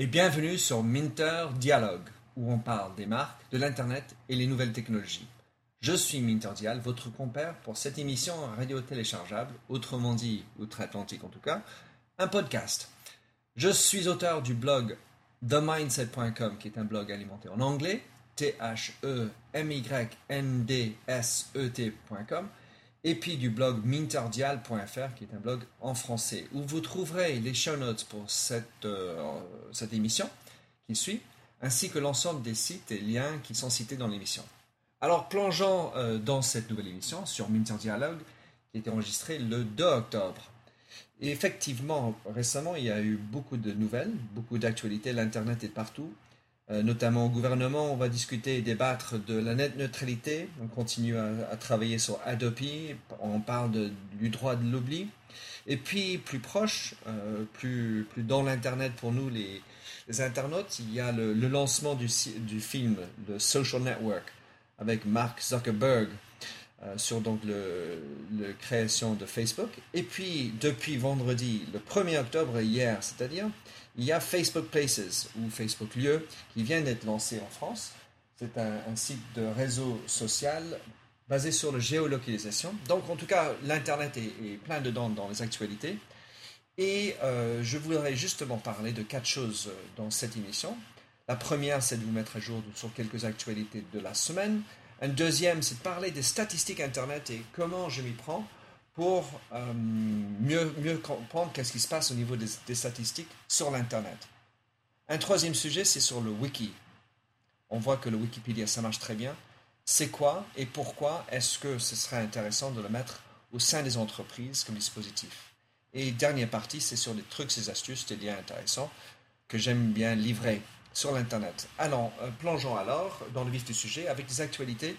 et bienvenue sur Minter Dialogue, où on parle des marques, de l'Internet et les nouvelles technologies. Je suis Minter Dial, votre compère pour cette émission radio téléchargeable, autrement dit, outre-Atlantique en tout cas, un podcast. Je suis auteur du blog themindset.com, qui est un blog alimenté en anglais, T-H-E-M-Y-N-D-S-E-T.com, et puis du blog minterdial.fr qui est un blog en français où vous trouverez les show notes pour cette, euh, cette émission qui suit, ainsi que l'ensemble des sites et liens qui sont cités dans l'émission. Alors plongeons euh, dans cette nouvelle émission sur Minter Dialogue qui a été enregistrée le 2 octobre. Et effectivement, récemment, il y a eu beaucoup de nouvelles, beaucoup d'actualités, l'Internet est partout, notamment au gouvernement. On va discuter et débattre de la net neutralité. On continue à, travailler sur Adobe. On parle du droit de l'oubli. Et puis, plus proche, euh, plus, plus dans l'Internet pour nous, les, internautes, il y a le, lancement du, du film, The Social Network, avec Mark Zuckerberg. Euh, sur donc le, le, création de Facebook. Et puis, depuis vendredi, le 1er octobre, hier, c'est-à-dire, il y a Facebook Places ou Facebook Lieux qui vient d'être lancé en France. C'est un, site de réseau social basé sur la géolocalisation. Donc en tout cas, l'Internet est, plein dedans dans les actualités. Et euh, je voudrais justement parler de quatre choses dans cette émission. La première, c'est de vous mettre à jour sur quelques actualités de la semaine. Un deuxième, c'est de parler des statistiques Internet et comment je m'y prends pour euh, mieux, comprendre qu'est-ce qui se passe au niveau des, statistiques sur l'Internet. Un troisième sujet, c'est sur le wiki. On voit que le Wikipédia, ça marche très bien. C'est quoi et pourquoi est-ce que ce serait intéressant de le mettre au sein des entreprises comme dispositif? Et dernière partie, c'est sur les trucs, ces astuces, des liens intéressants que j'aime bien livrer sur l'Internet. Alors, euh, plongeons alors dans le vif du sujet avec des actualités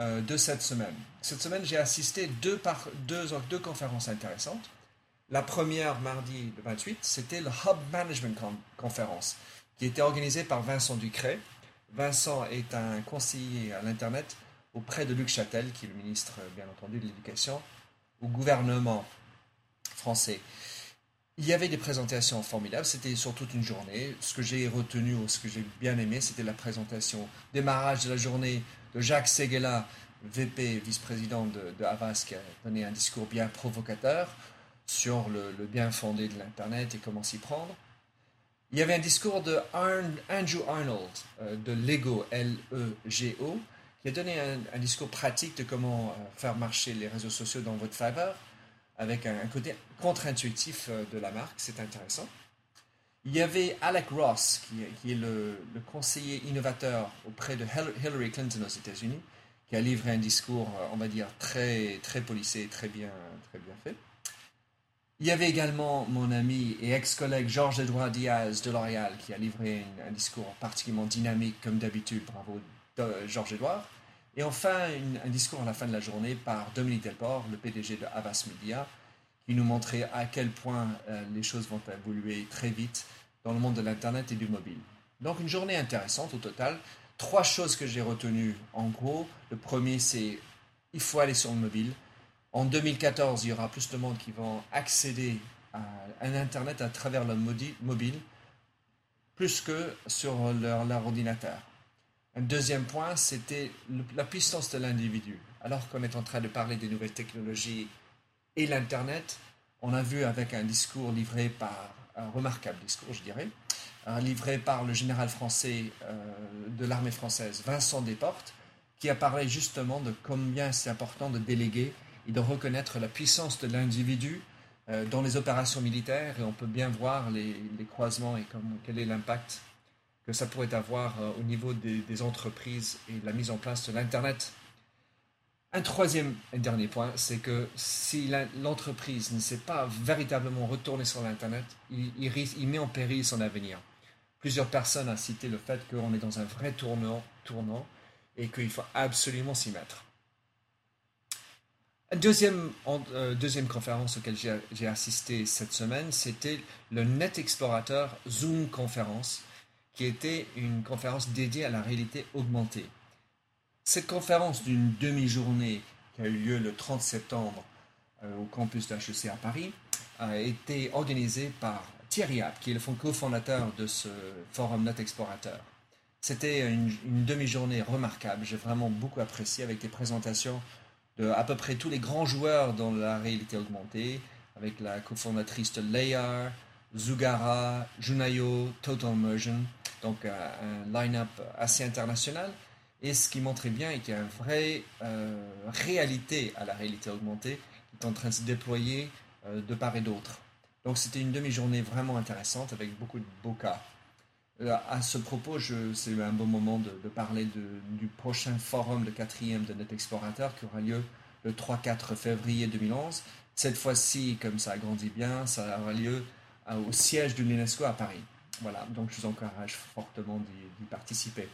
euh, de cette semaine. Cette semaine, j'ai assisté deux, par, deux, conférences intéressantes. La première, mardi le 28, c'était le Hub Management Conference, qui était organisée par Vincent Ducret. Vincent est un conseiller à l'Internet auprès de Luc Châtel, qui est le ministre, bien entendu, de l'Éducation, au gouvernement français. Il y avait des présentations formidables, c'était sur toute une journée. Ce que j'ai retenu ou ce que j'ai bien aimé, c'était la présentation, démarrage de la journée de Jacques Seguela, VP, vice-président de, Havas, qui a donné un discours bien provocateur sur le, bien fondé de l'Internet et comment s'y prendre. Il y avait un discours de Andrew Arnold euh, de Lego, L-E-G-O, qui a donné un, discours pratique de comment euh, faire marcher les réseaux sociaux dans votre faveur, avec un, côté contre-intuitif euh, de la marque. C'est intéressant. Il y avait Alec Ross, qui, est le, conseiller innovateur auprès de Hillary Clinton aux États-Unis, qui a livré un discours, euh, on va dire, très, très policé, très bien, très bien fait. Il y avait également mon ami et ex-collègue Georges-Edouard Diaz de L'Oréal, qui a livré un, discours particulièrement dynamique, comme d'habitude. Bravo, Georges-Edouard. Et enfin, un discours à la fin de la journée par Dominique Delport, le PDG de Havas Media, qui nous montrait à quel point euh, les choses vont évoluer très vite dans le monde de l'Internet et du mobile. Donc une journée intéressante au total. Trois choses que j'ai retenues en gros. Le premier, c'est il faut aller sur le mobile. En 2014, il y aura plus de monde qui vont accéder à un Internet à travers le mobile, plus que sur leur, leur ordinateur. Un deuxième point, c'était la puissance de l'individu. Alors qu'on est en train de parler des nouvelles technologies et l'Internet, on a vu avec un discours livré par, un remarquable discours, je dirais, livré par le général français euh, de l'armée française, Vincent Desportes, qui a parlé justement de combien c'est important de déléguer et de reconnaître la puissance de l'individu euh, dans les opérations militaires. Et on peut bien voir les, croisements et quel est l'impact que ça pourrait avoir euh, au niveau des, des entreprises et la mise en place de l'Internet un troisième et dernier point, c'est que si l'entreprise ne s'est pas véritablement retournée sur l'Internet, il, met en péril son avenir. Plusieurs personnes ont cité le fait qu'on est dans un vrai tournant, et qu'il faut absolument s'y mettre. Deuxième, euh, deuxième conférence auquel j'ai assisté cette semaine, c'était le Net Explorateur Zoom Conférence, qui était une conférence dédiée à la réalité augmentée. Cette conférence d'une demi-journée qui a eu lieu le 30 septembre euh, au campus d'HEC à Paris a été organisée par Thierry App, qui est le cofondateur de ce forum Net Explorateur. C'était une, demi-journée remarquable. J'ai vraiment beaucoup apprécié avec des présentations de à peu près tous les grands joueurs dans la réalité augmentée, avec la cofondatrice de Layar, Zugara, Junayo, Total Immersion, donc euh, un line-up assez international. Et ce qui montrait bien est qu'il y a une vraie euh, réalité à la réalité augmentée qui est en train de se déployer euh, de part et d'autre. Donc c'était une demi-journée vraiment intéressante avec beaucoup de beaux cas. à ce propos, c'est un bon moment de, parler du prochain forum de quatrième de Net Explorateur qui aura lieu le 3-4 février 2011. Cette fois-ci, comme ça a grandi bien, ça aura lieu au siège de l'UNESCO à Paris. Voilà, donc je vous encourage fortement d'y participer.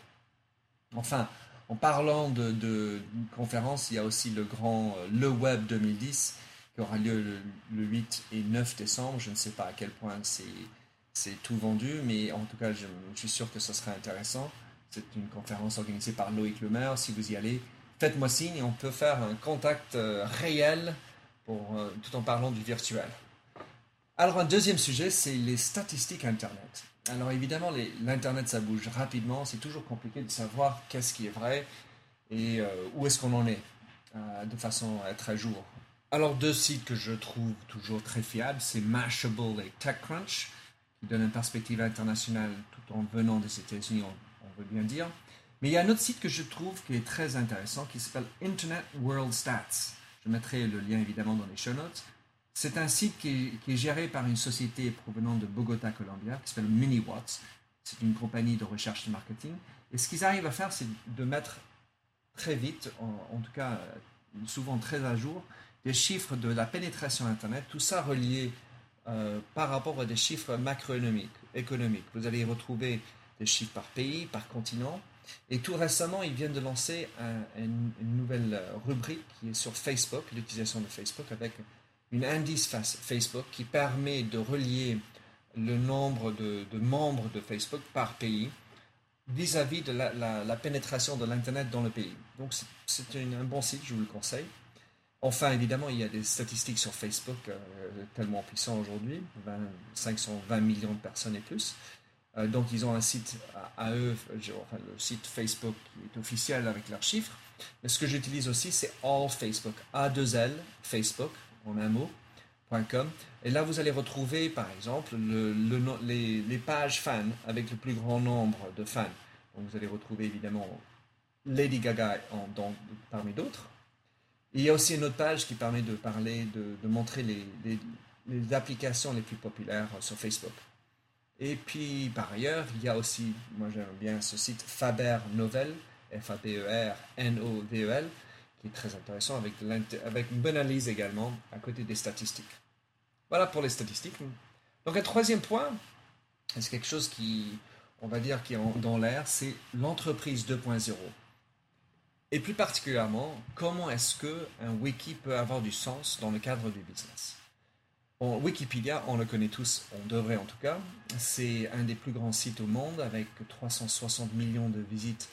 Enfin, en parlant de, de, conférence, il y a aussi le grand euh, Le Web 2010 qui aura lieu le, 8 et 9 décembre. Je ne sais pas à quel point c'est tout vendu, mais en tout cas, je, suis sûr que ce sera intéressant. C'est une conférence organisée par Loïc Lemaire. Si vous y allez, faites-moi signe et on peut faire un contact euh, réel euh, tout en parlant du virtuel. Alors, un deuxième sujet, c'est les statistiques Internet. Alors, évidemment, l'Internet, ça bouge rapidement. C'est toujours compliqué de savoir qu'est-ce qui est vrai et euh, où est-ce qu'on en est euh, de façon à être à jour. Alors, deux sites que je trouve toujours très fiables, c'est Mashable et TechCrunch, qui donnent une perspective internationale tout en venant des États-Unis, on, on, veut bien dire. Mais il y a un autre site que je trouve qui est très intéressant, qui s'appelle Internet World Stats. Je mettrai le lien évidemment dans les show notes. C'est un site qui est, géré par une société provenant de Bogota, Colombia, qui s'appelle MiniWatts. C'est une compagnie de recherche et marketing. Et ce qu'ils arrivent à faire, c'est de mettre très vite, en, tout cas souvent très à jour, des chiffres de la pénétration Internet, tout ça relié euh, par rapport à des chiffres macroéconomiques. Économiques. Vous allez retrouver des chiffres par pays, par continent. Et tout récemment, ils viennent de lancer une, nouvelle rubrique qui est sur Facebook, l'utilisation de Facebook, avec une indice Facebook qui permet de relier le nombre de, membres de Facebook par pays vis-à-vis de la, pénétration de l'Internet dans le pays. Donc c'est un bon site, je vous le conseille. Enfin, évidemment, il y a des statistiques sur Facebook euh, tellement puissants aujourd'hui, 520 millions de personnes et plus. Euh, donc ils ont un site à, eux, le site Facebook qui est officiel avec leurs chiffres. Mais ce que j'utilise aussi, c'est All Facebook, A2L Facebook, en un mot.com. Et là, vous allez retrouver, par exemple, le, les, pages fans avec le plus grand nombre de fans. Vous allez retrouver évidemment Lady Gaga parmi d'autres. Il y a aussi une autre page qui permet de parler, de, montrer les, applications les plus populaires sur Facebook. Et puis, par ailleurs, il y a aussi, moi j'aime bien ce site Faber Novel, F-A-B-E-R-N-O-V-E-L, qui est très intéressant avec, une bonne analyse également à côté des statistiques. Voilà pour les statistiques. Donc un troisième point, c'est quelque chose qui, on va dire, qui est dans l'air, c'est l'entreprise 2.0. Et plus particulièrement, comment est-ce qu'un wiki peut avoir du sens dans le cadre du business? Wikipédia, on le connaît tous, on devrait en tout cas. C'est un des plus grands sites au monde avec 360 millions de visites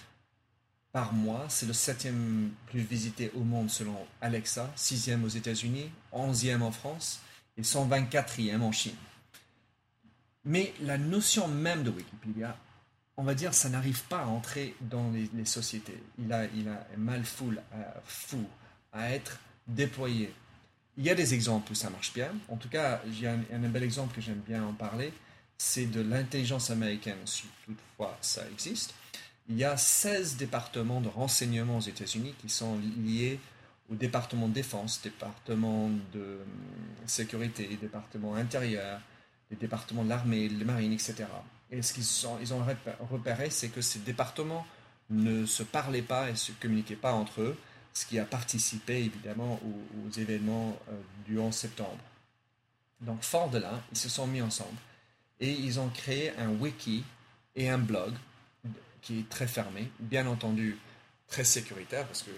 par mois. C'est le septième plus visité au monde selon Alexa, sixième aux États-Unis, onzième en France et 124e en Chine. Mais la notion même de Wikipédia, on va dire, ça n'arrive pas à entrer dans les, sociétés. Il a, il a mal fou, à, fou à être déployé. Il y a des exemples où ça marche bien. En tout cas, j'ai un, un bel exemple que j'aime bien en parler. C'est de l'intelligence américaine, si toutefois ça existe il y a 16 départements de renseignement aux États-Unis qui sont liés au département de défense, département de euh, sécurité, département intérieur, les départements de l'armée, de la marine, etc. Et ce qu'ils ils ont repéré, c'est que ces départements ne se parlaient pas et ne se communiquaient pas entre eux, ce qui a participé évidemment aux, événements euh, du 11 septembre. Donc, fort de là, ils se sont mis ensemble et ils ont créé un wiki et un blog qui est très fermé, bien entendu très sécuritaire, parce qu'il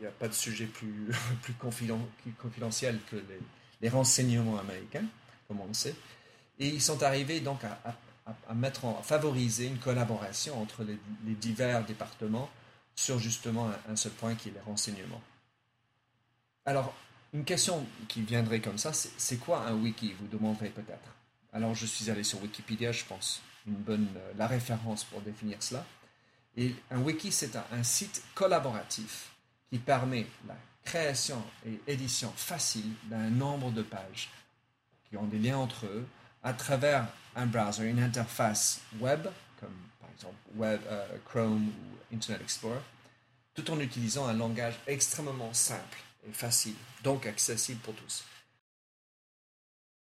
n'y a, pas de sujet plus, confidentiel que les, renseignements américains, comme on le sait. Et ils sont arrivés donc à, mettre en, favoriser une collaboration entre les, divers départements sur justement un, un, seul point qui est les renseignements. Alors, une question qui viendrait comme ça, c'est quoi un wiki Vous demanderez peut-être? Alors je suis allé sur Wikipédia, je pense, une bonne, euh, la référence pour définir cela. Et un wiki, c'est un, site collaboratif qui permet la création et édition facile d'un nombre de pages qui ont des liens entre eux à travers un browser, une interface web, comme par exemple web, euh, Chrome ou Internet Explorer, tout en utilisant un langage extrêmement simple et facile, donc accessible pour tous.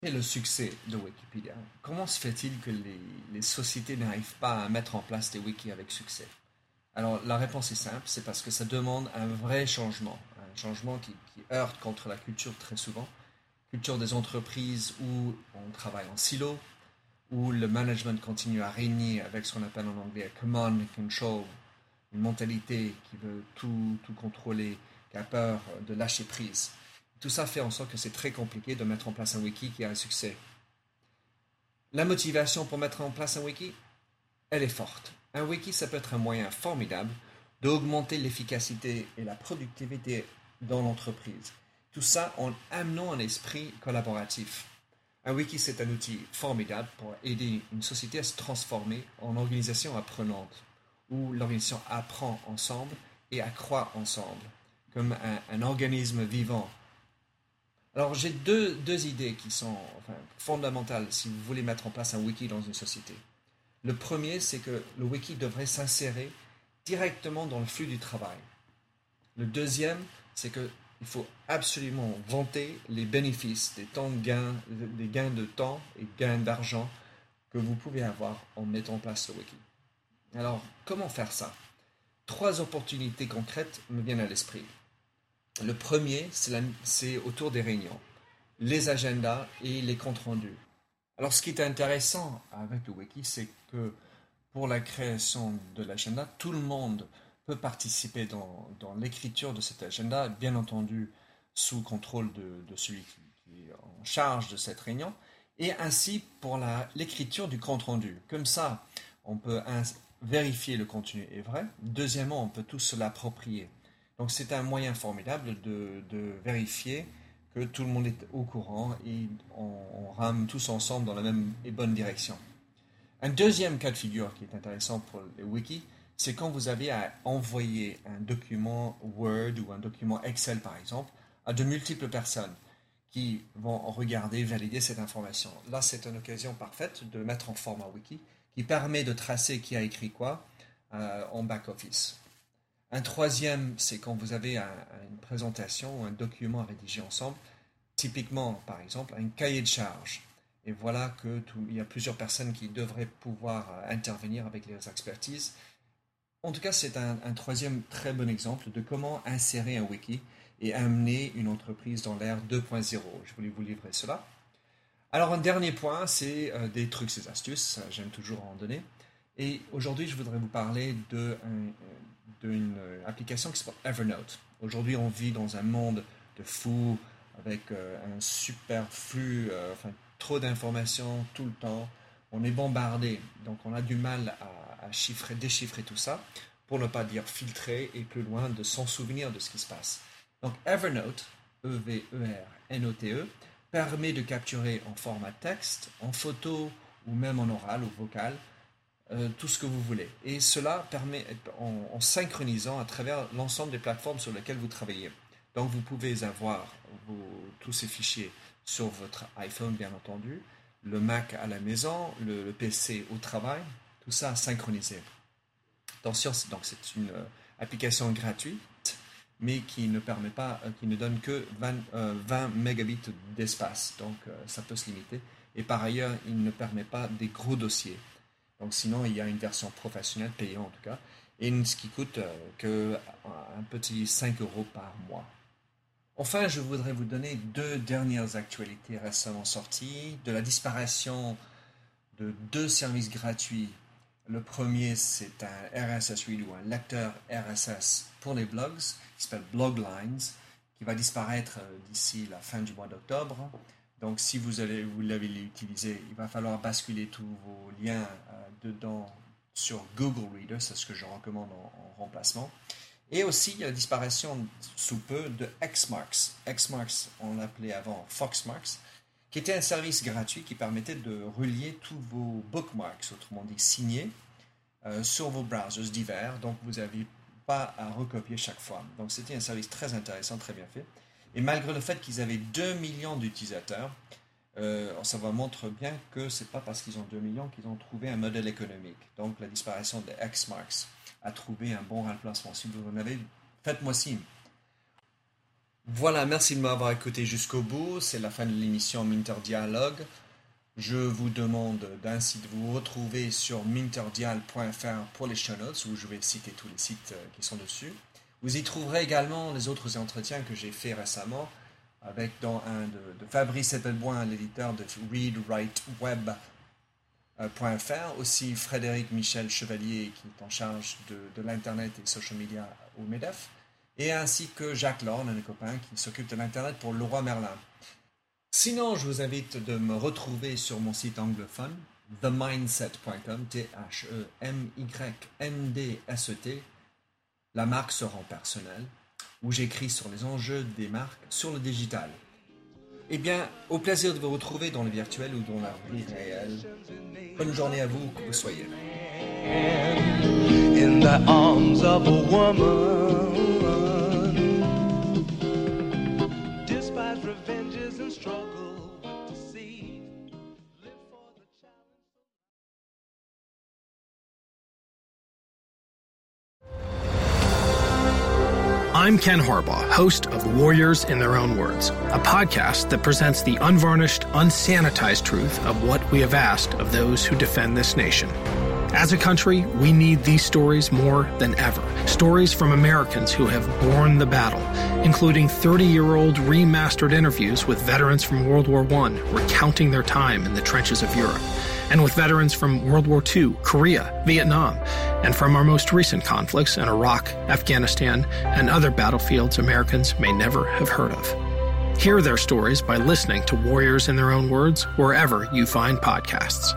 Et le succès de Wikipédia Comment se fait-il que les, sociétés n'arrivent pas à mettre en place des wikis avec succès? Alors la réponse est simple, c'est parce que ça demande un vrai changement, un changement qui, heurte contre la culture très souvent, culture des entreprises où on travaille en silo, où le management continue à régner avec ce qu'on appelle en anglais command and control, une mentalité qui veut tout, tout contrôler, qui a peur de lâcher prise. Tout ça fait en sorte que c'est très compliqué de mettre en place un wiki qui a un succès. La motivation pour mettre en place un wiki, elle est forte. Un wiki, ça peut être un moyen formidable d'augmenter l'efficacité et la productivité dans l'entreprise. Tout ça en amenant un esprit collaboratif. Un wiki, c'est un outil formidable pour aider une société à se transformer en organisation apprenante, où l'organisation apprend ensemble et accroît ensemble, comme un, un organisme vivant alors j'ai deux, deux, idées qui sont fondamentales si vous voulez mettre en place un wiki dans une société. Le premier, c'est que le wiki devrait s'insérer directement dans le flux du travail. Le deuxième, c'est qu'il faut absolument vanter les bénéfices des, temps de gain, des gains de temps et gains d'argent que vous pouvez avoir en mettant en place le wiki. Alors, comment faire ça? Trois opportunités concrètes me viennent à l'esprit. Le premier, c'est autour des réunions, les agendas et les comptes rendus. Alors, ce qui est intéressant avec le wiki, c'est que pour la création de l'agenda, tout le monde peut participer dans, l'écriture de cet agenda, bien entendu sous contrôle de, celui qui, est en charge de cette réunion, et ainsi pour l'écriture du compte rendu. Comme ça, on peut vérifier le contenu est vrai. Deuxièmement, on peut tous l'approprier. Donc c'est un moyen formidable de, vérifier que tout le monde est au courant et on, rame tous ensemble dans la même et bonne direction. Un deuxième cas de figure qui est intéressant pour les wikis, c'est quand vous avez à envoyer un document Word ou un document Excel par exemple à de multiples personnes qui vont regarder, valider cette information. Là, c'est une occasion parfaite de mettre en format wiki qui permet de tracer qui a écrit quoi euh, en back-office. Un troisième, c'est quand vous avez une présentation ou un document à rédiger ensemble, typiquement, par exemple, un cahier de charge. Et voilà que y a plusieurs personnes qui devraient pouvoir euh, intervenir avec leurs expertises. En tout cas, c'est un, troisième très bon exemple de comment insérer un wiki et amener une entreprise dans l'ère 2.0. Je voulais vous livrer cela. Alors, un dernier point, c'est euh, des trucs et astuces. J'aime toujours en donner. Et aujourd'hui, je voudrais vous parler de d'une euh, application qui s'appelle Evernote. Aujourd'hui, on vit dans un monde de fou avec euh, un super flux, euh, enfin trop d'informations tout le temps. On est bombardé, donc on a du mal à, chiffrer, déchiffrer tout ça, pour ne pas dire filtrer et plus loin de s'en souvenir de ce qui se passe. Donc Evernote, E-V-E-R-N-O-T-E, -E, permet de capturer en format texte, en photo ou même en oral ou vocal euh, tout ce que vous voulez. Et cela permet, en, synchronisant à travers l'ensemble des plateformes sur lesquelles vous travaillez. Donc vous pouvez avoir tous ces fichiers sur votre iPhone, bien entendu, le Mac à la maison, le, PC au travail, tout ça synchronisé. Attention, donc c'est une euh, application gratuite, mais qui ne permet pas, euh, qui ne donne que 20, 20 mégabits d'espace. Donc ça peut se limiter. Et par ailleurs, il ne permet pas des gros dossiers. Donc sinon, il y a une version professionnelle, payée en tout cas, et ce qui coûte euh, que un petit 5 euros par mois. Enfin, je voudrais vous donner deux dernières actualités récemment sorties de la disparition de deux services gratuits. Le premier, c'est un RSS Read ou un lecteur RSS pour les blogs, qui s'appelle Bloglines, qui va disparaître euh, d'ici la fin du mois d'octobre. Donc, si vous l'avez utilisé, il va falloir basculer tous vos liens euh, dedans sur Google Reader, c'est ce que je recommande en, remplacement. Et aussi, il y a la disparition sous peu de Xmarks. Xmarks, on l'appelait avant Foxmarks, qui était un service gratuit qui permettait de relier tous vos bookmarks, autrement dit signés, euh, sur vos browsers divers. Donc, vous n'avez pas à recopier chaque fois. Donc, c'était un service très intéressant, très bien fait. Et malgré le fait qu'ils avaient 2 millions d'utilisateurs, euh, ça vous montre bien que ce n'est pas parce qu'ils ont 2 millions qu'ils ont trouvé un modèle économique. Donc, la disparition de Xmarks a trouvé un bon remplacement. Si vous en avez, faites-moi signe. Voilà, merci de m'avoir écouté jusqu'au bout. C'est la fin de l'émission Minter Dialogue. Je vous demande d'ainsi de vous retrouver sur minterdial.fr pour les show notes où je vais citer tous les sites euh, qui sont dessus. Vous y trouverez également les autres entretiens que j'ai fait récemment avec dans un de, Fabrice Ettelboin, l'éditeur de readwriteweb.fr, aussi Frédéric Michel Chevalier qui est en charge de, de l'internet et social media au MEDEF et ainsi que Jacques Lorne, un copain qui s'occupe de l'Internet pour Leroy Merlin. Sinon, je vous invite de me retrouver sur mon site anglophone, themindset.com, T-H-E-M-Y-N-D-S-E-T. La marque se rend personnelle, où j'écris sur les enjeux des marques sur le digital. Eh bien, au plaisir de vous retrouver dans le virtuel ou dans la vie réelle. Bonne journée à vous, que vous soyez. I'm Ken Harbaugh, host of Warriors in Their Own Words, a podcast that presents the unvarnished, unsanitized truth of what we have asked of those who defend this nation. As a country, we need these stories more than ever. Stories from Americans who have borne the battle, including 30 year old remastered interviews with veterans from World War I recounting their time in the trenches of Europe and with veterans from World War II, Korea, Vietnam, and from our most recent conflicts in Iraq, Afghanistan, and other battlefields Americans may never have heard of. Hear their stories by listening to Warriors in Their Own Words wherever you find podcasts.